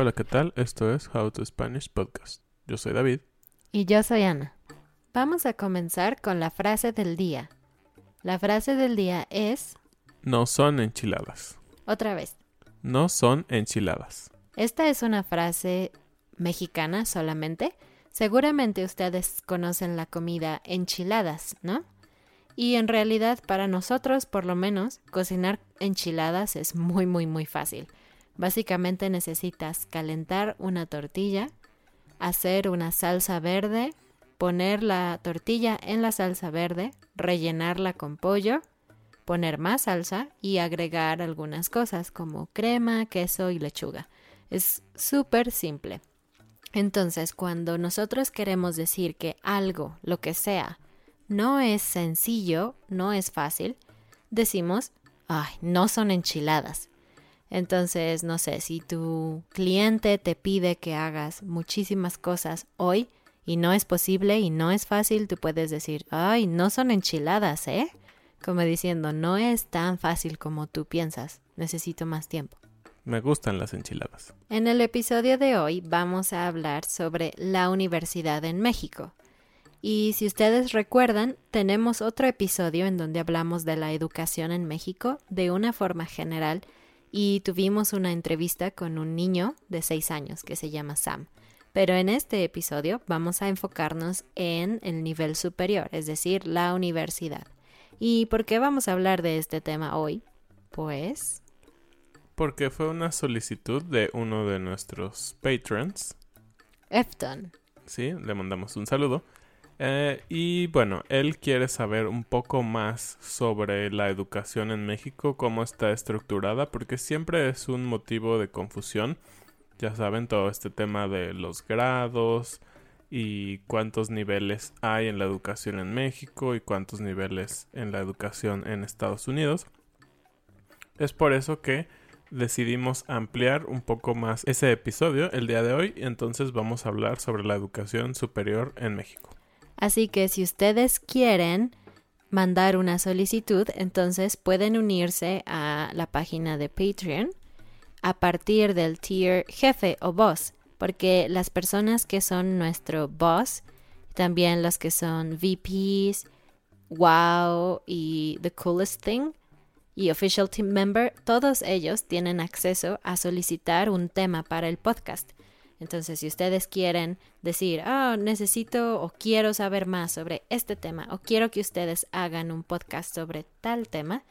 Hola, ¿qué tal? Esto es How to Spanish Podcast. Yo soy David. Y yo soy Ana. Vamos a comenzar con la frase del día. La frase del día es... No son enchiladas. Otra vez. No son enchiladas. Esta es una frase mexicana solamente. Seguramente ustedes conocen la comida enchiladas, ¿no? Y en realidad para nosotros, por lo menos, cocinar enchiladas es muy, muy, muy fácil. Básicamente necesitas calentar una tortilla, hacer una salsa verde, poner la tortilla en la salsa verde, rellenarla con pollo, poner más salsa y agregar algunas cosas como crema, queso y lechuga. Es súper simple. Entonces, cuando nosotros queremos decir que algo, lo que sea, no es sencillo, no es fácil, decimos, ay, no son enchiladas. Entonces, no sé, si tu cliente te pide que hagas muchísimas cosas hoy y no es posible y no es fácil, tú puedes decir, ay, no son enchiladas, ¿eh? Como diciendo, no es tan fácil como tú piensas, necesito más tiempo. Me gustan las enchiladas. En el episodio de hoy vamos a hablar sobre la universidad en México. Y si ustedes recuerdan, tenemos otro episodio en donde hablamos de la educación en México de una forma general y tuvimos una entrevista con un niño de 6 años que se llama Sam. Pero en este episodio vamos a enfocarnos en el nivel superior, es decir, la universidad. ¿Y por qué vamos a hablar de este tema hoy? Pues... Porque fue una solicitud de uno de nuestros patrons. Efton. Sí, le mandamos un saludo. Eh, y bueno, él quiere saber un poco más sobre la educación en México, cómo está estructurada, porque siempre es un motivo de confusión. Ya saben, todo este tema de los grados y cuántos niveles hay en la educación en México y cuántos niveles en la educación en Estados Unidos. Es por eso que decidimos ampliar un poco más ese episodio el día de hoy, entonces vamos a hablar sobre la educación superior en México. Así que si ustedes quieren mandar una solicitud, entonces pueden unirse a la página de Patreon a partir del tier jefe o boss, porque las personas que son nuestro boss, también los que son VPs, wow y the coolest thing y official team member, todos ellos tienen acceso a solicitar un tema para el podcast. Entonces, si ustedes quieren decir, oh, necesito o quiero saber más sobre este tema o quiero que ustedes hagan un podcast sobre tal tema,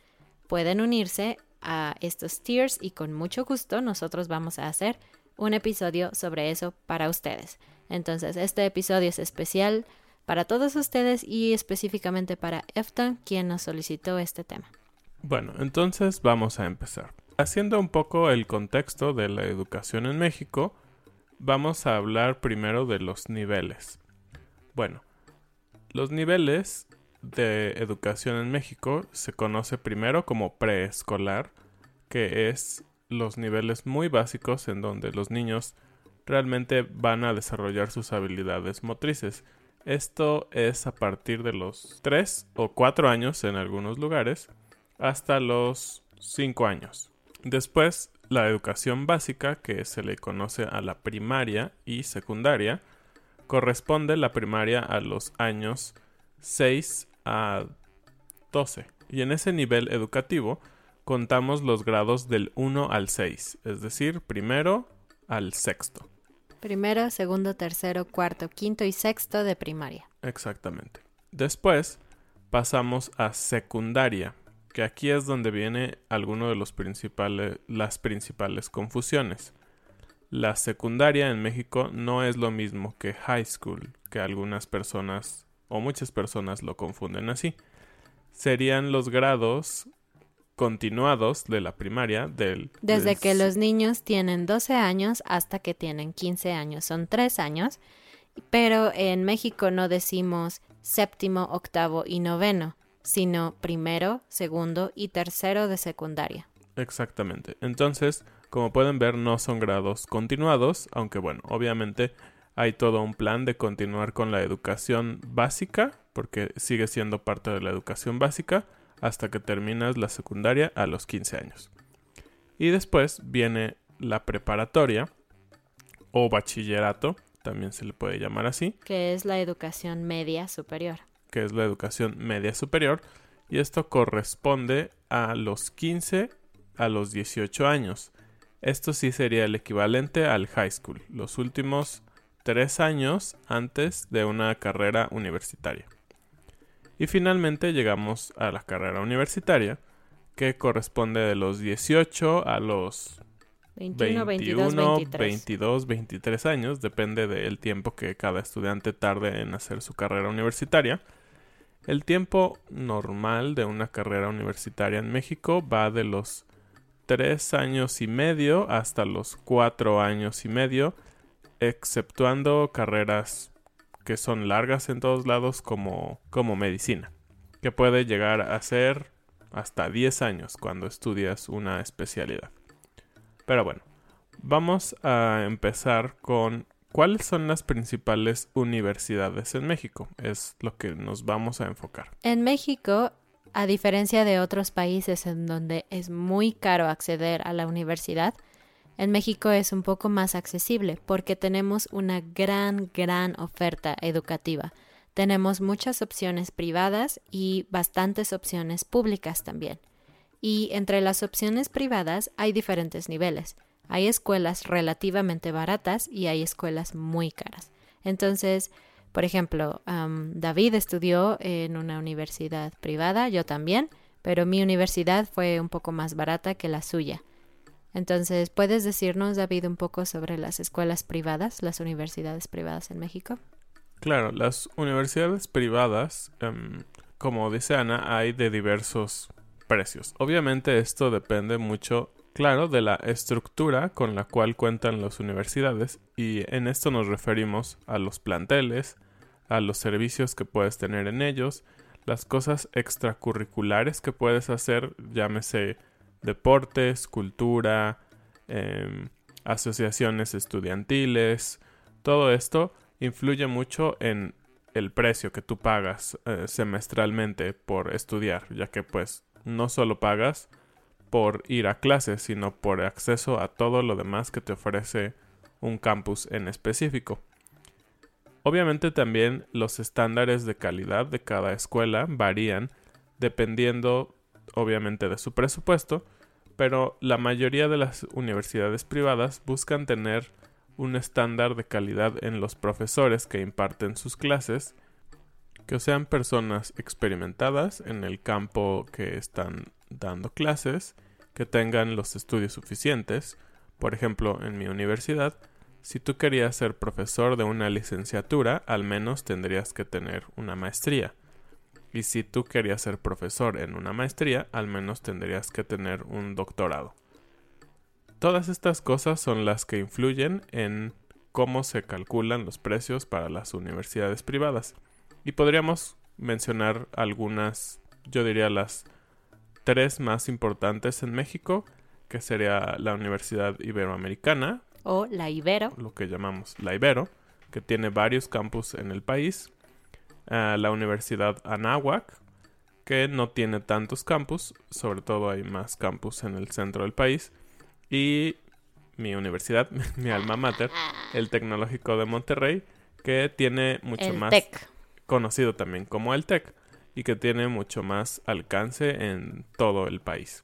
pueden unirse a estos tiers y con mucho gusto nosotros vamos a hacer un episodio sobre eso para ustedes. Entonces, este episodio es especial para todos ustedes y específicamente para Efton, quien nos solicitó este tema. Bueno, entonces vamos a empezar. Haciendo un poco el contexto de la educación en México, vamos a hablar primero de los niveles. Bueno, los niveles de educación en México se conoce primero como preescolar, que es los niveles muy básicos en donde los niños realmente van a desarrollar sus habilidades motrices. Esto es a partir de los 3 o 4 años en algunos lugares hasta los 5 años. Después, la educación básica, que se le conoce a la primaria y secundaria, corresponde la primaria a los años 6 a 12. Y en ese nivel educativo contamos los grados del 1 al 6, es decir, primero al sexto. Primero, segundo, tercero, cuarto, quinto y sexto de primaria. Exactamente. Después pasamos a secundaria, que aquí es donde viene alguno de los principales las principales confusiones. La secundaria en México no es lo mismo que high school, que algunas personas o muchas personas lo confunden así. Serían los grados continuados de la primaria del... Desde que los niños tienen 12 años hasta que tienen 15 años, son 3 años, pero en México no decimos séptimo, octavo y noveno, sino primero, segundo y tercero de secundaria. Exactamente. Entonces, como pueden ver, no son grados continuados, aunque bueno, obviamente hay todo un plan de continuar con la educación básica, porque sigue siendo parte de la educación básica, hasta que terminas la secundaria a los 15 años. Y después viene la preparatoria o bachillerato, también se le puede llamar así. Que es la educación media superior. Que es la educación media superior. Y esto corresponde a los 15 a los 18 años. Esto sí sería el equivalente al high school, los últimos tres años antes de una carrera universitaria. Y finalmente llegamos a la carrera universitaria, que corresponde de los 18 a los 21, 22, 23. años, depende del tiempo que cada estudiante tarde en hacer su carrera universitaria. El tiempo normal de una carrera universitaria en México va de los 3 años y medio hasta los 4 años y medio, exceptuando carreras que son largas en todos lados como, como medicina, que puede llegar a ser hasta 10 años cuando estudias una especialidad. Pero bueno, vamos a empezar con cuáles son las principales universidades en México. Es lo que nos vamos a enfocar. En México, a diferencia de otros países en donde es muy caro acceder a la universidad, en México es un poco más accesible porque tenemos una gran, gran oferta educativa. Tenemos muchas opciones privadas y bastantes opciones públicas también. Y entre las opciones privadas hay diferentes niveles. Hay escuelas relativamente baratas y hay escuelas muy caras. Entonces, por ejemplo, David estudió en una universidad privada, yo también, pero mi universidad fue un poco más barata que la suya. Entonces, ¿puedes decirnos, David, un poco sobre las escuelas privadas, las universidades privadas en México? Claro, las universidades privadas, em, como dice Ana, hay de diversos precios. Obviamente esto depende mucho, claro, de la estructura con la cual cuentan las universidades y en esto nos referimos a los planteles, a los servicios que puedes tener en ellos, las cosas extracurriculares que puedes hacer, llámese deportes, cultura, em, asociaciones estudiantiles, todo esto influye mucho en el precio que tú pagas eh, semestralmente por estudiar, ya que pues no solo pagas por ir a clases, sino por acceso a todo lo demás que te ofrece un campus en específico. Obviamente también los estándares de calidad de cada escuela varían dependiendo obviamente de su presupuesto, pero la mayoría de las universidades privadas buscan tener un estándar de calidad en los profesores que imparten sus clases, que sean personas experimentadas en el campo que están dando clases, que tengan los estudios suficientes. Por ejemplo, en mi universidad, si tú querías ser profesor de una licenciatura, al menos tendrías que tener una maestría. Y si tú querías ser profesor en una maestría, al menos tendrías que tener un doctorado. Todas estas cosas son las que influyen en cómo se calculan los precios para las universidades privadas. Y podríamos mencionar algunas, yo diría las tres más importantes en México, que sería la Universidad Iberoamericana. O la Ibero. Lo que llamamos la Ibero, que tiene varios campus en el país. Ah, la Universidad Anáhuac, que no tiene tantos campus, sobre todo hay más campus en el centro del país. Y mi universidad, mi alma mater, el Tecnológico de Monterrey, que tiene mucho más conocido también como el TEC y que tiene mucho más alcance en todo el país.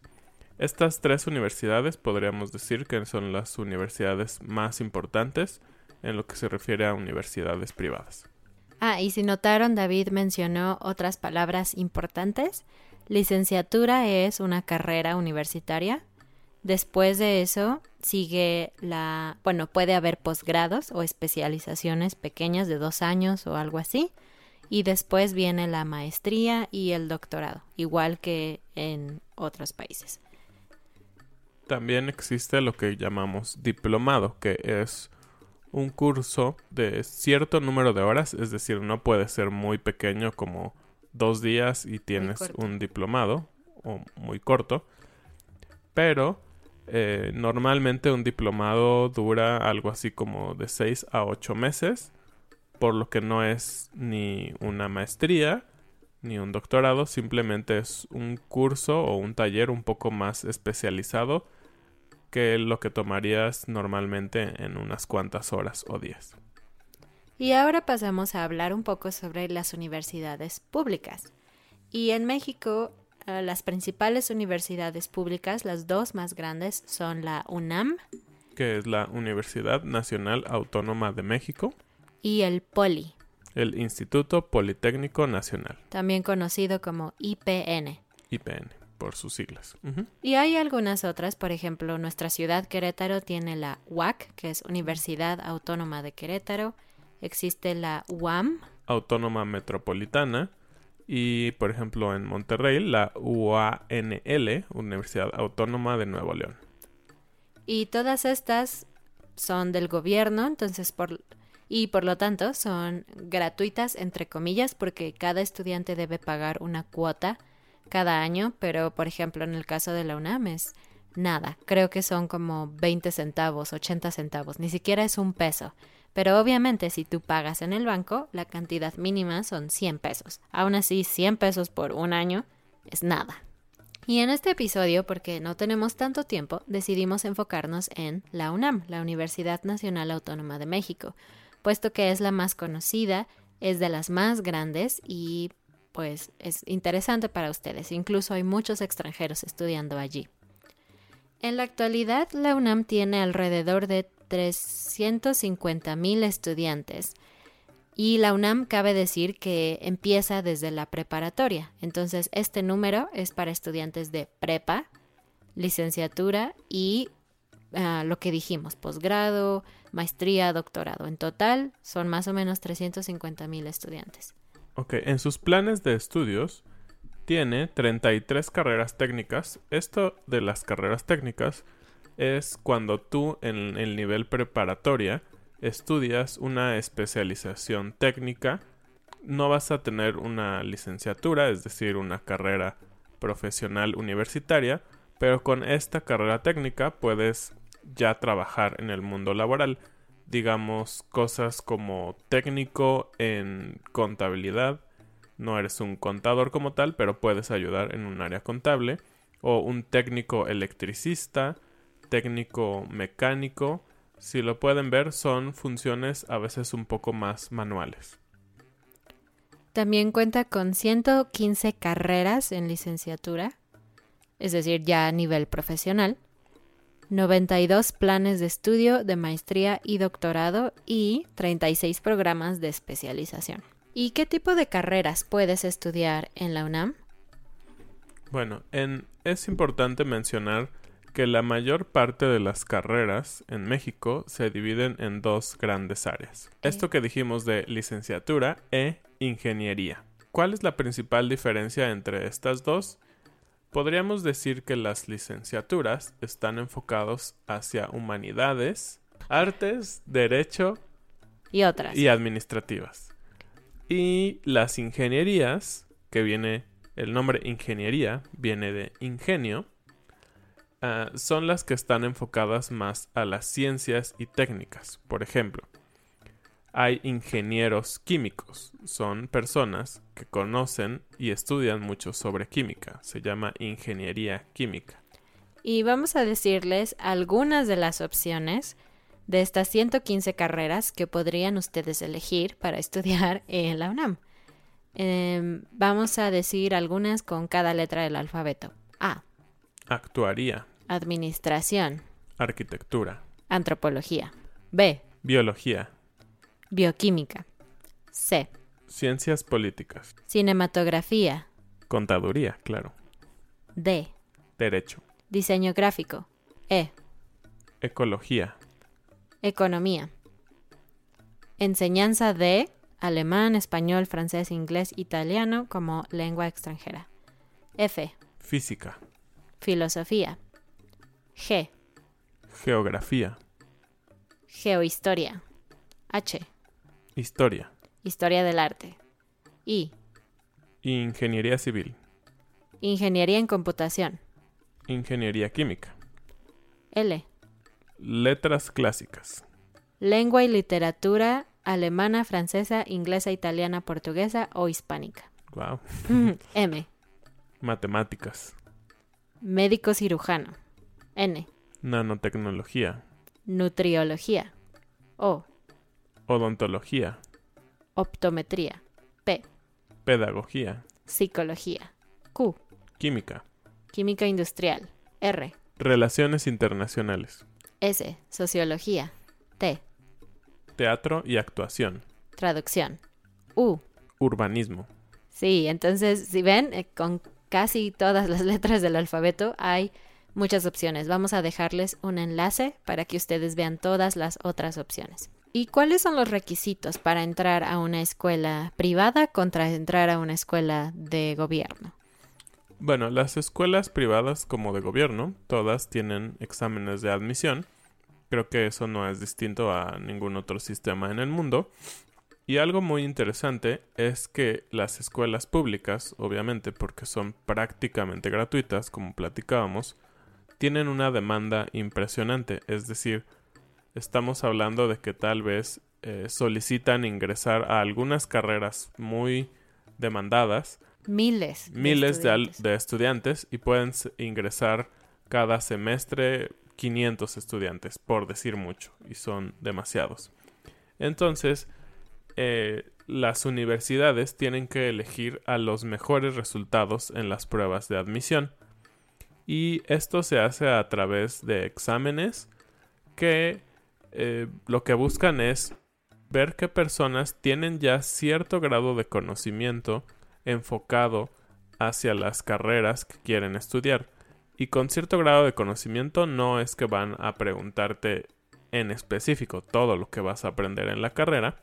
Estas tres universidades podríamos decir que son las universidades más importantes en lo que se refiere a universidades privadas. Ah, y si notaron, David mencionó otras palabras importantes. Licenciatura es una carrera universitaria. Después de eso sigue la, bueno, puede haber posgrados o especializaciones pequeñas de dos años o algo así. Y después viene la maestría y el doctorado, igual que en otros países. También existe lo que llamamos diplomado, que es un curso de cierto número de horas, es decir, no puede ser muy pequeño como dos días y tienes un diplomado, o muy corto, pero eh, normalmente un diplomado dura algo así como de seis a ocho meses, por lo que no es ni una maestría ni un doctorado, simplemente es un curso o un taller un poco más especializado que lo que tomarías normalmente en unas cuantas horas o días. Y ahora pasamos a hablar un poco sobre las universidades públicas. Y en México, eh, las principales universidades públicas, las dos más grandes, son la UNAM, que es la Universidad Nacional Autónoma de México, y el POLI, el Instituto Politécnico Nacional, también conocido como IPN. IPN por sus siglas. Y hay algunas otras, por ejemplo, nuestra ciudad Querétaro tiene la UAC, que es Universidad Autónoma de Querétaro, existe la UAM, Autónoma Metropolitana, y por ejemplo en Monterrey la UANL, Universidad Autónoma de Nuevo León. Y todas estas son del gobierno, entonces por y por lo tanto son gratuitas entre comillas porque cada estudiante debe pagar una cuota cada año, pero por ejemplo en el caso de la UNAM es nada, creo que son como 20 centavos, 80 centavos, ni siquiera es un peso. Pero obviamente si tú pagas en el banco, la cantidad mínima son 100 pesos. Aún así, 100 pesos por un año es nada. Y en este episodio, porque no tenemos tanto tiempo, decidimos enfocarnos en la UNAM, la Universidad Nacional Autónoma de México, puesto que es la más conocida, es de las más grandes y pues es interesante para ustedes. Incluso hay muchos extranjeros estudiando allí. En la actualidad, la UNAM tiene alrededor de 350 mil estudiantes. Y la UNAM cabe decir que empieza desde la preparatoria. Entonces, este número es para estudiantes de prepa, licenciatura y ah, lo que dijimos, posgrado, maestría, doctorado. En total, son más o menos 350 mil estudiantes. Ok, en sus planes de estudios tiene 33 carreras técnicas. Esto de las carreras técnicas es cuando tú en el nivel preparatoria estudias una especialización técnica. No vas a tener una licenciatura, es decir, una carrera profesional universitaria, pero con esta carrera técnica puedes ya trabajar en el mundo laboral digamos, cosas como técnico en contabilidad. No eres un contador como tal, pero puedes ayudar en un área contable. O un técnico electricista, técnico mecánico. Si lo pueden ver, son funciones a veces un poco más manuales. También cuenta con 115 carreras en licenciatura, es decir, ya a nivel profesional, 92 planes de estudio de maestría y doctorado y 36 programas de especialización. ¿Y qué tipo de carreras puedes estudiar en la UNAM? Bueno, es importante mencionar que la mayor parte de las carreras en México se dividen en dos grandes áreas. Esto que dijimos de licenciatura e ingeniería. ¿Cuál es la principal diferencia entre estas dos? Podríamos decir que las licenciaturas están enfocados hacia humanidades, artes, derecho Y otras. y administrativas. Y las ingenierías, que viene, el nombre ingeniería viene de ingenio, ah, son las que están enfocadas más a las ciencias y técnicas. Por ejemplo, hay ingenieros químicos, son personas que conocen y estudian mucho sobre química, se llama ingeniería química. Y vamos a decirles algunas de las opciones de estas 115 carreras que podrían ustedes elegir para estudiar en la UNAM. Em, vamos a decir algunas con cada letra del alfabeto. A. Actuaría, Administración. arquitectura, Antropología. B. biología, Bioquímica. C. ciencias políticas, Cinematografía. contaduría, claro, D. derecho, Diseño gráfico. E. ecología, Economía. Enseñanza de alemán, español, francés, inglés, italiano como lengua extranjera. F. física, Filosofía. G. geografía, Geohistoria. H. historia, Historia del arte. I. ingeniería civil, Ingeniería en computación. ingeniería química, L. letras clásicas, Lengua y literatura alemana, francesa, inglesa, italiana, portuguesa o hispánica. wow, M. matemáticas, Médico cirujano. N. nanotecnología, Nutriología. O. odontología, Optometría. P. pedagogía, Psicología. Q. química, Química industrial. R. relaciones internacionales, S. Sociología. T. teatro y actuación, Traducción. U. urbanismo, Sí, entonces, si ven, eh, con casi todas las letras del alfabeto hay muchas opciones. Vamos a dejarles un enlace para que ustedes vean todas las otras opciones. ¿Y cuáles son los requisitos para entrar a una escuela privada contra entrar a una escuela de gobierno? Bueno, las escuelas privadas como de gobierno, todas tienen exámenes de admisión. Creo que eso no es distinto a ningún otro sistema en el mundo. Y algo muy interesante es que las escuelas públicas, obviamente porque son prácticamente gratuitas, como platicábamos, tienen una demanda impresionante. Es decir, estamos hablando de que tal vez eh, solicitan ingresar a algunas carreras muy demandadas Miles. de miles estudiantes. de estudiantes y pueden ingresar cada semestre 500 estudiantes, por decir mucho, y son demasiados. Entonces, eh, las universidades tienen que elegir a los mejores resultados en las pruebas de admisión. Y esto se hace a través de exámenes que eh, lo que buscan es ver qué personas tienen ya cierto grado de conocimiento enfocado hacia las carreras que quieren estudiar. Y con cierto grado de conocimiento no es que van a preguntarte en específico todo lo que vas a aprender en la carrera,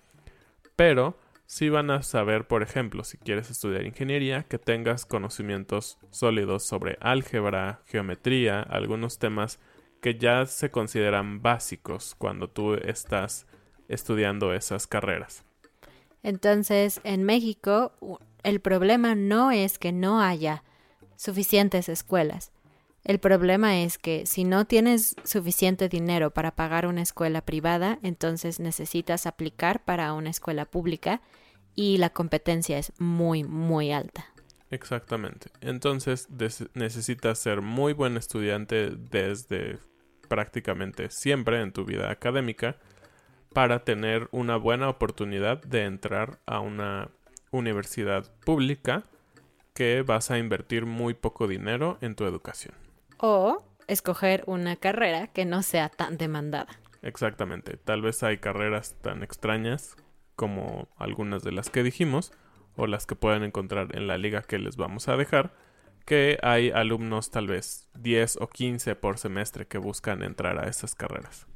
pero sí van a saber, por ejemplo, si quieres estudiar ingeniería, que tengas conocimientos sólidos sobre álgebra, geometría, algunos temas que ya se consideran básicos cuando tú estás estudiando esas carreras. Entonces, en México, el problema no es que no haya suficientes escuelas. El problema es que si no tienes suficiente dinero para pagar una escuela privada, entonces necesitas aplicar para una escuela pública y la competencia es muy, muy alta. Exactamente. Entonces necesitas ser muy buen estudiante desde prácticamente siempre en tu vida académica para tener una buena oportunidad de entrar a una universidad pública que vas a invertir muy poco dinero en tu educación. O escoger una carrera que no sea tan demandada. Exactamente. Tal vez hay carreras tan extrañas como algunas de las que dijimos o las que pueden encontrar en la liga que les vamos a dejar, que hay alumnos tal vez 10 o 15 por semestre que buscan entrar a esas carreras.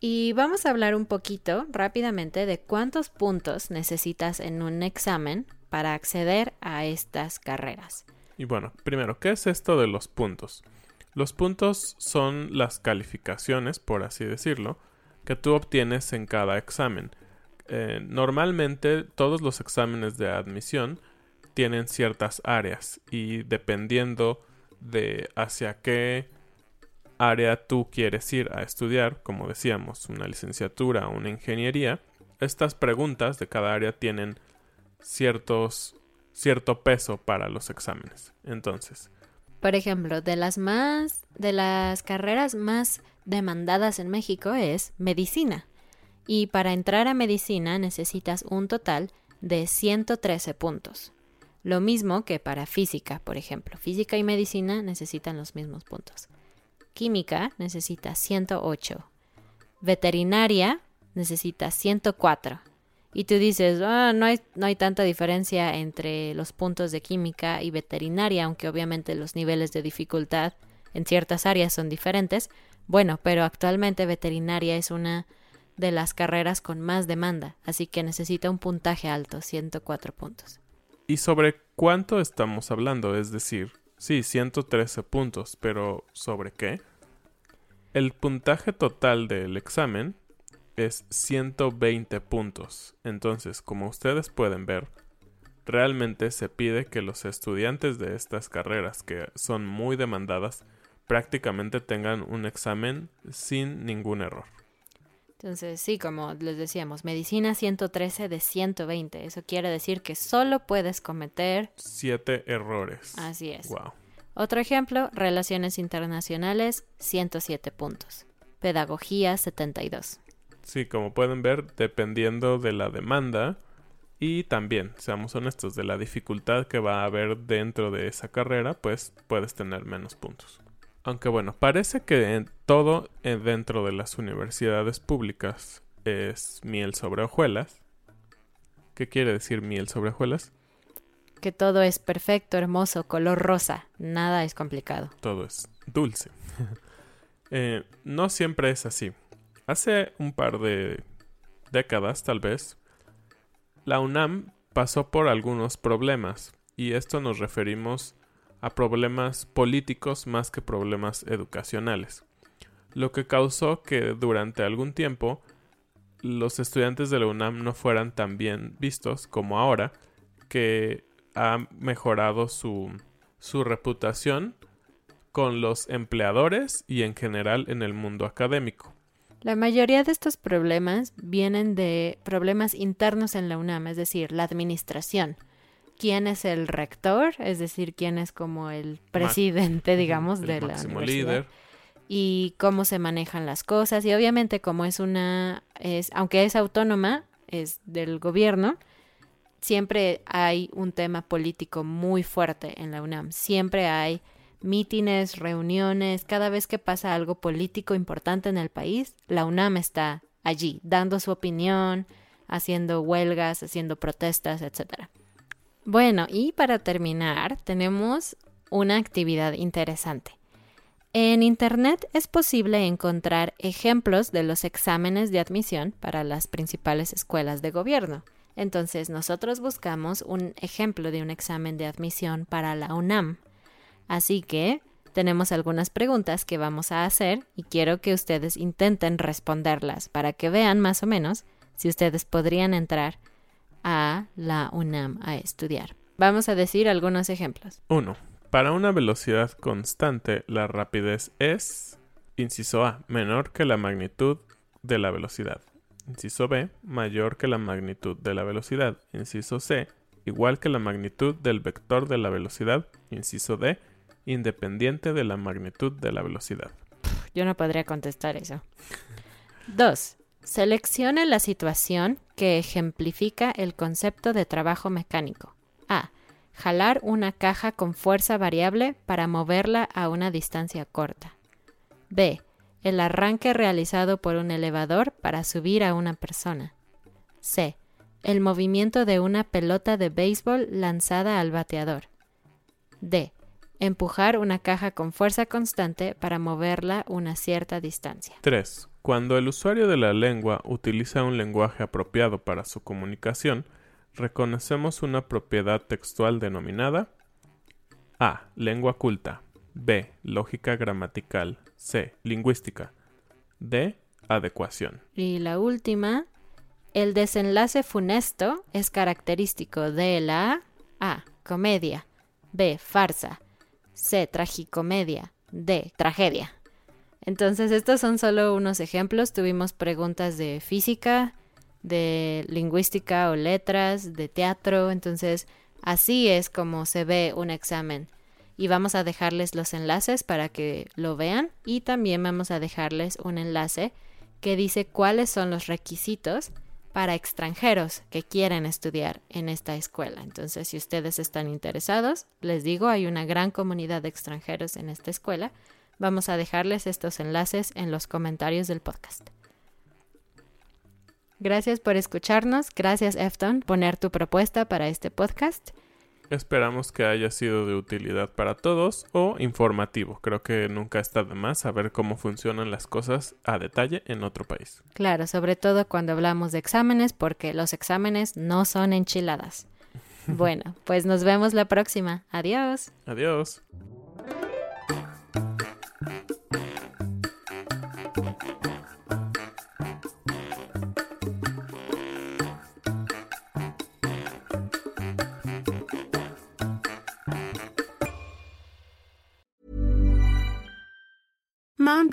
Y vamos a hablar un poquito rápidamente de cuántos puntos necesitas en un examen para acceder a estas carreras. Y bueno, primero, ¿qué es esto de los puntos? Los puntos son las calificaciones, por así decirlo, que tú obtienes en cada examen. Eh, normalmente todos los exámenes de admisión tienen ciertas áreas y dependiendo de hacia qué área tú quieres ir a estudiar, como decíamos, una licenciatura o una ingeniería, estas preguntas de cada área tienen ciertos cierto peso para los exámenes. Entonces, por ejemplo, de las más de las carreras más demandadas en México es medicina. Y para entrar a medicina necesitas un total de 113 puntos. Lo mismo que para física, por ejemplo. Física y medicina necesitan los mismos puntos. Química necesita 108. Veterinaria necesita 104. Y tú dices, ah, no, hay, no hay tanta diferencia entre los puntos de química y veterinaria, aunque obviamente los niveles de dificultad en ciertas áreas son diferentes. Bueno, pero actualmente veterinaria es una de las carreras con más demanda, así que necesita un puntaje alto, 104 puntos. ¿Y sobre cuánto estamos hablando? Es decir, sí, 113 puntos, pero ¿sobre qué? El puntaje total del examen es 120 puntos. Entonces, como ustedes pueden ver, realmente se pide que los estudiantes de estas carreras, que son muy demandadas, prácticamente tengan un examen sin ningún error. Entonces, sí, como les decíamos, medicina 113 de 120. Eso quiere decir que solo puedes cometer... Siete errores. Así es. Wow. Otro ejemplo, relaciones internacionales, 107 puntos. Pedagogía, 72. Sí, como pueden ver, dependiendo de la demanda y también, seamos honestos, de la dificultad que va a haber dentro de esa carrera, pues puedes tener menos puntos. Aunque bueno, parece que en todo eh, dentro de las universidades públicas es miel sobre hojuelas. ¿Qué quiere decir miel sobre hojuelas? Que todo es perfecto, hermoso, color rosa. Nada es complicado. Todo es dulce. Eh, no siempre es así. Hace un par de décadas, tal vez, la UNAM pasó por algunos problemas, y esto nos referimos a problemas políticos más que problemas educacionales, lo que causó que durante algún tiempo los estudiantes de la UNAM no fueran tan bien vistos como ahora, que ha mejorado su, su reputación con los empleadores y en general en el mundo académico. La mayoría de estos problemas vienen de problemas internos en la UNAM, es decir, la administración quién es el rector, es decir, quién es como el presidente, digamos, de la universidad. Líder. Y cómo se manejan las cosas. Y obviamente, como es una, es, aunque es autónoma, es del gobierno, siempre hay un tema político muy fuerte en la UNAM. Siempre hay mítines, reuniones, cada vez que pasa algo político importante en el país, la UNAM está allí, dando su opinión, haciendo huelgas, haciendo protestas, etcétera. Bueno, y para terminar, tenemos una actividad interesante. En Internet es posible encontrar ejemplos de los exámenes de admisión para las principales escuelas de gobierno. Entonces nosotros buscamos un ejemplo de un examen de admisión para la UNAM. Así que tenemos algunas preguntas que vamos a hacer y quiero que ustedes intenten responderlas para que vean más o menos si ustedes podrían entrar a la UNAM a estudiar. Vamos a decir algunos ejemplos. 1. Para una velocidad constante, la rapidez es, inciso A, menor que la magnitud de la velocidad. Inciso B, mayor que la magnitud de la velocidad. Inciso C, igual que la magnitud del vector de la velocidad. Inciso D, independiente de la magnitud de la velocidad. Yo no podría contestar eso. 2. Seleccione la situación que ejemplifica el concepto de trabajo mecánico. A. Jalar una caja con fuerza variable para moverla a una distancia corta. B. El arranque realizado por un elevador para subir a una persona. C. El movimiento de una pelota de béisbol lanzada al bateador. D. Empujar una caja con fuerza constante para moverla una cierta distancia. 3. Cuando el usuario de la lengua utiliza un lenguaje apropiado para su comunicación, reconocemos una propiedad textual denominada A. Lengua culta. B. Lógica gramatical. C. Lingüística. D. Adecuación. Y la última, el desenlace funesto es característico de la A. Comedia. B. Farsa. C. Tragicomedia. D. Tragedia. Entonces, estos son solo unos ejemplos. Tuvimos preguntas de física, de lingüística o letras, de teatro. Entonces, así es como se ve un examen. Y vamos a dejarles los enlaces para que lo vean. Y también vamos a dejarles un enlace que dice cuáles son los requisitos para extranjeros que quieren estudiar en esta escuela. Entonces, si ustedes están interesados, les digo, hay una gran comunidad de extranjeros en esta escuela. Vamos a dejarles estos enlaces en los comentarios del podcast. Gracias por escucharnos. Gracias, Efton, poner tu propuesta para este podcast. Esperamos que haya sido de utilidad para todos o informativo. Creo que nunca está de más saber cómo funcionan las cosas a detalle en otro país. Claro, sobre todo cuando hablamos de exámenes, porque los exámenes no son enchiladas. Bueno, pues nos vemos la próxima. Adiós. Adiós. Thank you.